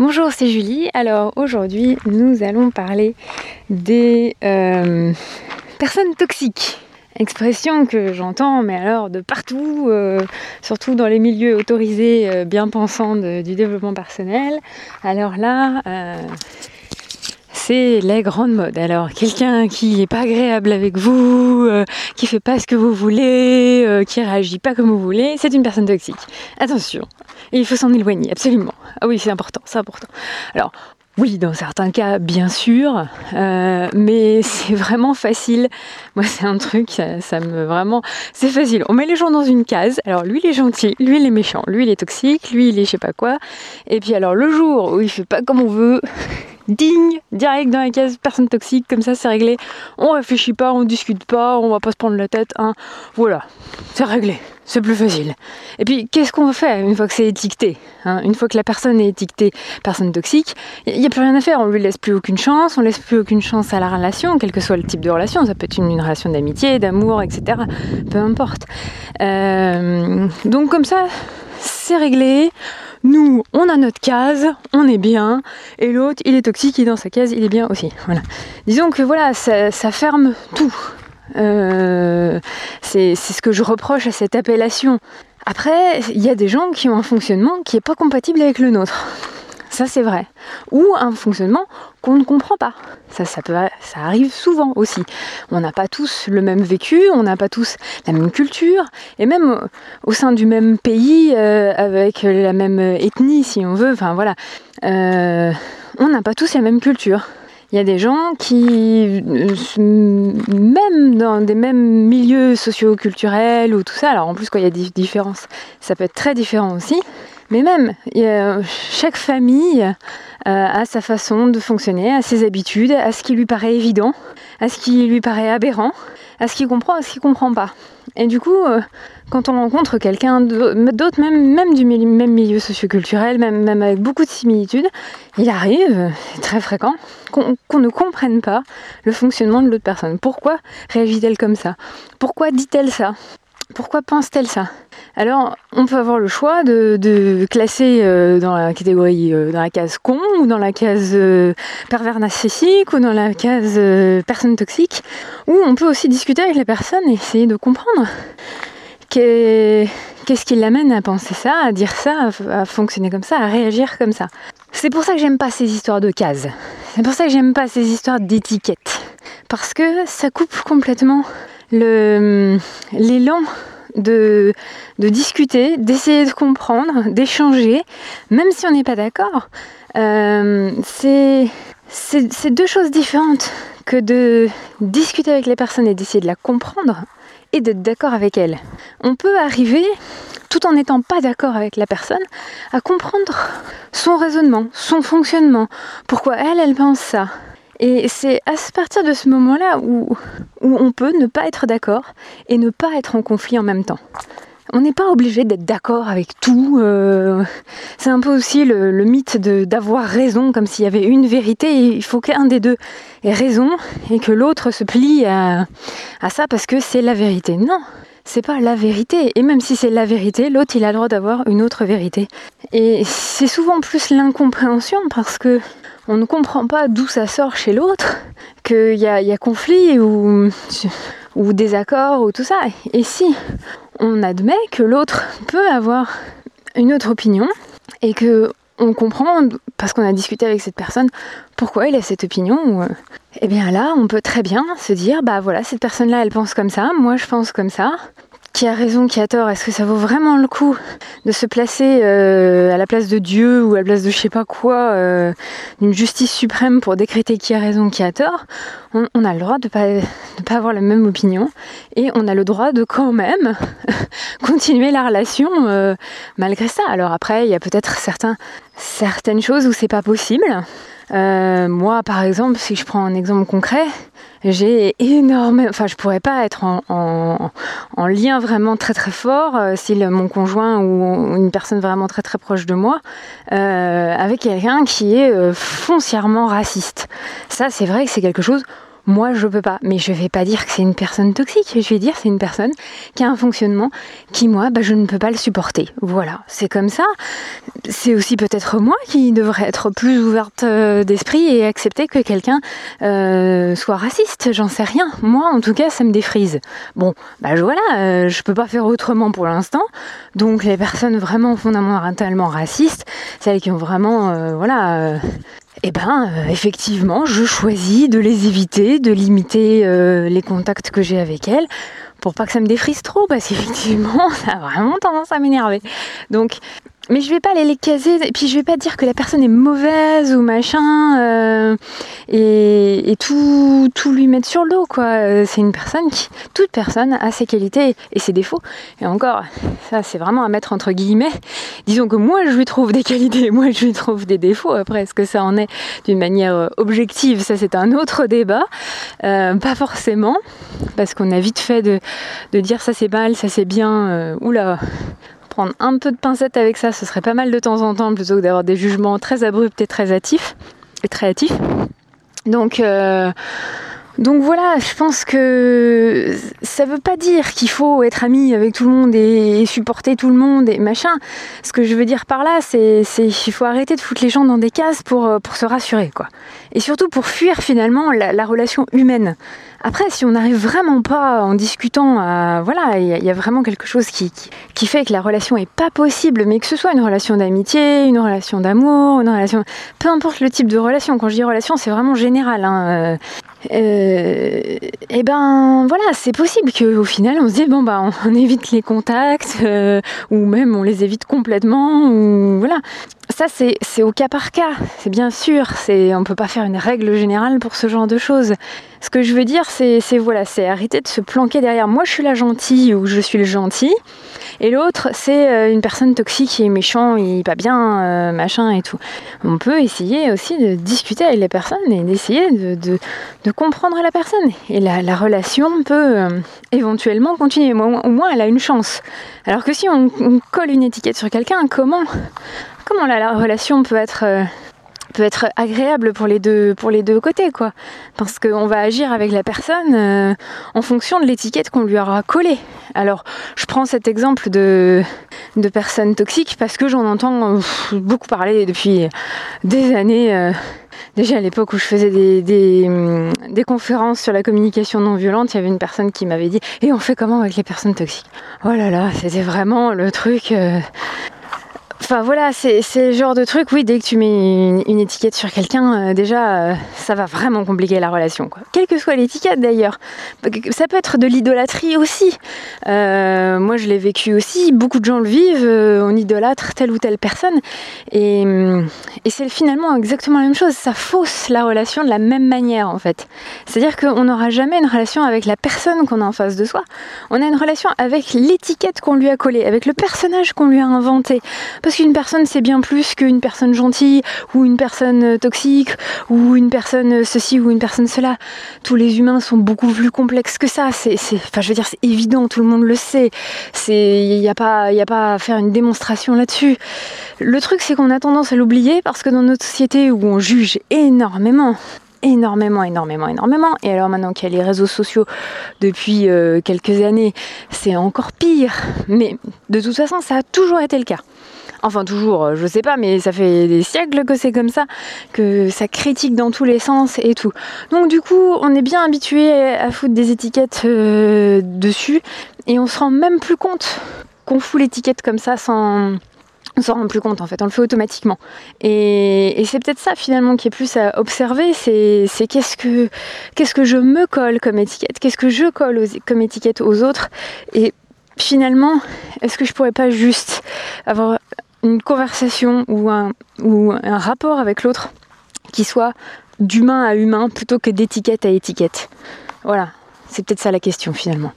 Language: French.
Bonjour, c'est Julie. Alors aujourd'hui, nous allons parler des euh, personnes toxiques. Expression que j'entends, mais alors de partout, euh, surtout dans les milieux autorisés, euh, bien pensants du développement personnel. Alors là, c'est les grandes modes. Alors, quelqu'un qui n'est pas agréable avec vous, qui fait pas ce que vous voulez, qui réagit pas comme vous voulez, c'est une personne toxique. Attention, il faut s'en éloigner, absolument. Ah oui, c'est important, c'est important. Alors, oui, dans certains cas, bien sûr, euh, mais c'est vraiment facile. Moi, c'est un truc, ça, me vraiment, c'est facile. On met les gens dans une case. Alors, lui, il est gentil, lui, il est méchant, lui, il est toxique, lui, il est je sais pas quoi. Et puis, alors, le jour où il fait pas comme on veut, digne, direct dans la case, personne toxique, comme ça, c'est réglé. On réfléchit pas, on discute pas, on va pas se prendre la tête. Hein. Voilà, c'est réglé c'est plus facile. Et puis, qu'est-ce qu'on fait une fois que c'est étiqueté hein? Une fois que la personne est étiquetée personne toxique, il n'y a plus rien à faire. On lui laisse plus aucune chance, on laisse plus aucune chance à la relation, quel que soit le type de relation. Ça peut être une, relation d'amitié, d'amour, etc. Peu importe. Euh, donc, comme ça, c'est réglé. Nous, on a notre case, on est bien, et l'autre, il est toxique, il est dans sa case, il est bien aussi. Voilà. Disons que voilà, ça ferme tout. Euh, c'est ce que je reproche à cette appellation. Après, il y a des gens qui ont un fonctionnement qui n'est pas compatible avec le nôtre. Ça, c'est vrai. Ou un fonctionnement qu'on ne comprend pas. Ça, ça, arrive souvent aussi. On n'a pas tous le même vécu, on n'a pas tous la même culture, et même au sein du même pays, euh, avec la même ethnie, si on veut, enfin voilà, euh, on n'a pas tous la même culture. Il y a des gens qui, même dans des mêmes milieux socio-culturels ou tout ça, alors en plus quand il y a des différences, ça peut être très différent aussi, mais même chaque famille euh, a sa façon de fonctionner, a ses habitudes, à ce qui lui paraît évident, à ce qui lui paraît aberrant, à ce qu'il comprend, à ce qu'il comprend pas. Et du coup, euh, quand on rencontre quelqu'un d'autre, même, du même milieu socioculturel, même, avec beaucoup de similitudes, il arrive, très fréquent, qu'on ne comprenne pas le fonctionnement de l'autre personne. Pourquoi réagit-elle comme ça? Pourquoi dit-elle ça? Pourquoi pense-t-elle ça? Alors, on peut avoir le choix de, classer euh, dans la catégorie, euh, dans la case con, ou dans la case pervers narcissique, ou dans la case personne toxique, ou on peut aussi discuter avec la personne et essayer de comprendre Qu'est-ce qui l'amène à penser ça, à dire ça, à fonctionner comme ça, à réagir comme ça C'est pour ça que j'aime pas ces histoires de cases. C'est pour ça que j'aime pas ces histoires d'étiquettes. Parce que ça coupe complètement l'élan de, discuter, d'essayer de comprendre, d'échanger, même si on n'est pas d'accord. Euh, c'est deux choses différentes que de discuter avec les personnes et d'essayer de la comprendre et d'être d'accord avec elle. On peut arriver, tout en n'étant pas d'accord avec la personne, à comprendre son raisonnement, son fonctionnement, pourquoi elle, elle pense ça. Et c'est à partir de ce moment-là où, où on peut ne pas être d'accord et ne pas être en conflit en même temps on n'est pas obligé d'être d'accord avec tout. Euh, c'est un peu aussi le, mythe d'avoir raison, comme s'il y avait une vérité. il faut qu'un des deux ait raison et que l'autre se plie à, ça parce que c'est la vérité. Non, c'est pas la vérité. Et même si c'est la vérité, l'autre il a le droit d'avoir une autre vérité. Et c'est souvent plus l'incompréhension parce que on ne comprend pas d'où ça sort chez l'autre, qu'il y a, y a conflit ou, désaccord ou tout ça. Et si on admet que l'autre peut avoir une autre opinion et que on comprend, parce qu'on a discuté avec cette personne, pourquoi il a cette opinion. Et eh bien là, on peut très bien se dire, bah voilà, cette personne-là, elle pense comme ça, moi je pense comme ça qui a raison, qui a tort? Est-ce que ça vaut vraiment le coup de se placer euh, à la place de Dieu ou à la place de je sais pas quoi, euh, d'une justice suprême pour décréter qui a raison, qui a tort? On, a le droit de pas de pas avoir la même opinion et on a le droit de quand même continuer la relation euh, malgré ça. Alors après, il y a peut-être certains certaines choses où c'est pas possible. Moi, par exemple, si je prends un exemple concret, j'ai énormément, enfin je pourrais pas être en, lien vraiment très très fort euh, si mon conjoint ou une personne vraiment très très proche de moi euh, avec quelqu'un qui est euh, foncièrement raciste. Ça c'est vrai que c'est quelque chose moi je peux pas. Mais je vais pas dire que c'est une personne toxique, je vais dire c'est une personne qui a un fonctionnement qui moi bah, je ne peux pas le supporter. Voilà, c'est comme ça. C'est aussi peut-être moi qui devrais être plus ouverte euh, d'esprit et accepter que quelqu'un euh, soit raciste, j'en sais rien. Moi en tout cas ça me défrise. Bon, bah voilà, euh, je peux pas faire autrement pour l'instant. Donc les personnes vraiment fondamentalement racistes, celles qui ont vraiment voilà eh ben, euh, effectivement, je choisis de les éviter, de limiter euh, les contacts que j'ai avec elles pour pas que ça me défrise trop, parce qu'effectivement, ça a vraiment tendance à m'énerver. Donc, mais je vais pas aller les caser et puis je vais pas dire que la personne est mauvaise ou machin euh, et, tout, lui mettre sur le dos quoi. Euh, c'est une personne qui, toute personne a ses qualités et ses défauts. Et encore, ça c'est vraiment à mettre entre guillemets. Disons que moi je lui trouve des qualités, moi je lui trouve des défauts. Après, est-ce que ça en est d'une manière euh, objective? Ça c'est un autre débat. pas forcément, parce qu'on a vite fait de dire ça c'est mal, ça c'est bien. oula, prendre un peu de pincette avec ça, ce serait pas mal de temps en temps plutôt que d'avoir des jugements très abrupts et très hâtifs. Et très hâtifs. Donc, euh, donc voilà, je pense que ça veut pas dire qu'il faut être ami avec tout le monde et, supporter tout le monde et machin. Ce que je veux dire par là, c'est qu'il faut arrêter de foutre les gens dans des cases pour, pour se rassurer, quoi. Et surtout pour fuir finalement la relation humaine. Après, si on n'arrive vraiment pas en discutant. Voilà, il y, a vraiment quelque chose qui, qui, fait que la relation est pas possible, mais que ce soit une relation d'amitié, une relation d'amour, une relation. Peu importe le type de relation. Quand je dis relation, c'est vraiment général. Hein. Euh, et ben voilà, c'est possible qu'au final on se dise bon bah on, évite les contacts euh, ou même on les évite complètement ou voilà. Ça c'est au cas par cas, c'est bien sûr, on peut pas faire une règle générale pour ce genre de choses. Ce que je veux dire, c'est voilà, c'est arrêter de se planquer derrière. Moi, je suis la gentille ou je suis le gentil, et l'autre, c'est euh, une personne toxique qui est méchant, il pas bien, euh, machin et tout. On peut essayer aussi de discuter avec les personnes et d'essayer de, de, comprendre la personne. Et la, la relation peut euh, éventuellement continuer. Au moins, elle a une chance. Alors que si on, colle une étiquette sur quelqu'un, comment, comment la, relation peut être peut être agréable pour les deux côtés quoi parce qu'on va agir avec la personne euh, en fonction de l'étiquette qu'on lui aura collée alors je prends cet exemple de de personnes toxiques parce que j'en entends euh, beaucoup parler depuis des années euh, Déjà à l'époque où je faisais hum, des, conférences sur la communication non violente, il y avait une personne qui m'avait dit Et on fait comment avec les personnes toxiques? Oh là là, c'était vraiment le truc. Enfin voilà, c'est le genre de truc, oui, dès que tu mets une, étiquette sur quelqu'un, euh, déjà, euh, ça va vraiment compliquer la relation. Quelle que soit l'étiquette d'ailleurs. Ça peut être de l'idolâtrie aussi. Euh, moi, je l'ai vécu aussi, beaucoup de gens le vivent, on idolâtre telle ou telle personne. Et, et c'est finalement exactement la même chose, ça fausse la relation de la même manière en fait. C'est-à-dire qu'on n'aura jamais une relation avec la personne qu'on a en face de soi. On a une relation avec l'étiquette qu'on lui a collée, avec le personnage qu'on lui a inventé. Qu'une personne, c'est bien plus qu'une personne gentille, ou une personne euh, toxique, ou une personne euh, ceci, ou une personne cela. Tous les humains sont beaucoup plus complexes que ça. C'est, je veux dire, c'est évident, tout le monde le sait. il n'y a pas, il a pas à faire une démonstration là-dessus. Le truc, c'est qu'on a tendance à l'oublier parce que dans notre société où on juge énormément, énormément, énormément, énormément. Et alors maintenant qu'il y a les réseaux sociaux depuis euh, quelques années, c'est encore pire. Mais de toute façon, ça a toujours été le cas. Enfin toujours, euh, je sais pas, mais ça fait des siècles que c'est comme ça, que ça critique dans tous les sens et tout. Donc du coup, on est bien habitué à foutre des étiquettes euh, dessus et on se rend même plus compte qu'on fout l'étiquette comme ça sans on s'en rend plus compte en fait, on le fait automatiquement. Et, c'est peut-être ça finalement qui est plus à observer, c'est, qu'est-ce que qu'est-ce que je me colle comme étiquette, qu'est-ce que je colle comme étiquette aux autres, et finalement, est-ce que je pourrais pas juste avoir une conversation ou un, rapport avec l'autre qui soit d'humain à humain plutôt que d'étiquette à étiquette. Voilà, c'est peut-être ça la question finalement.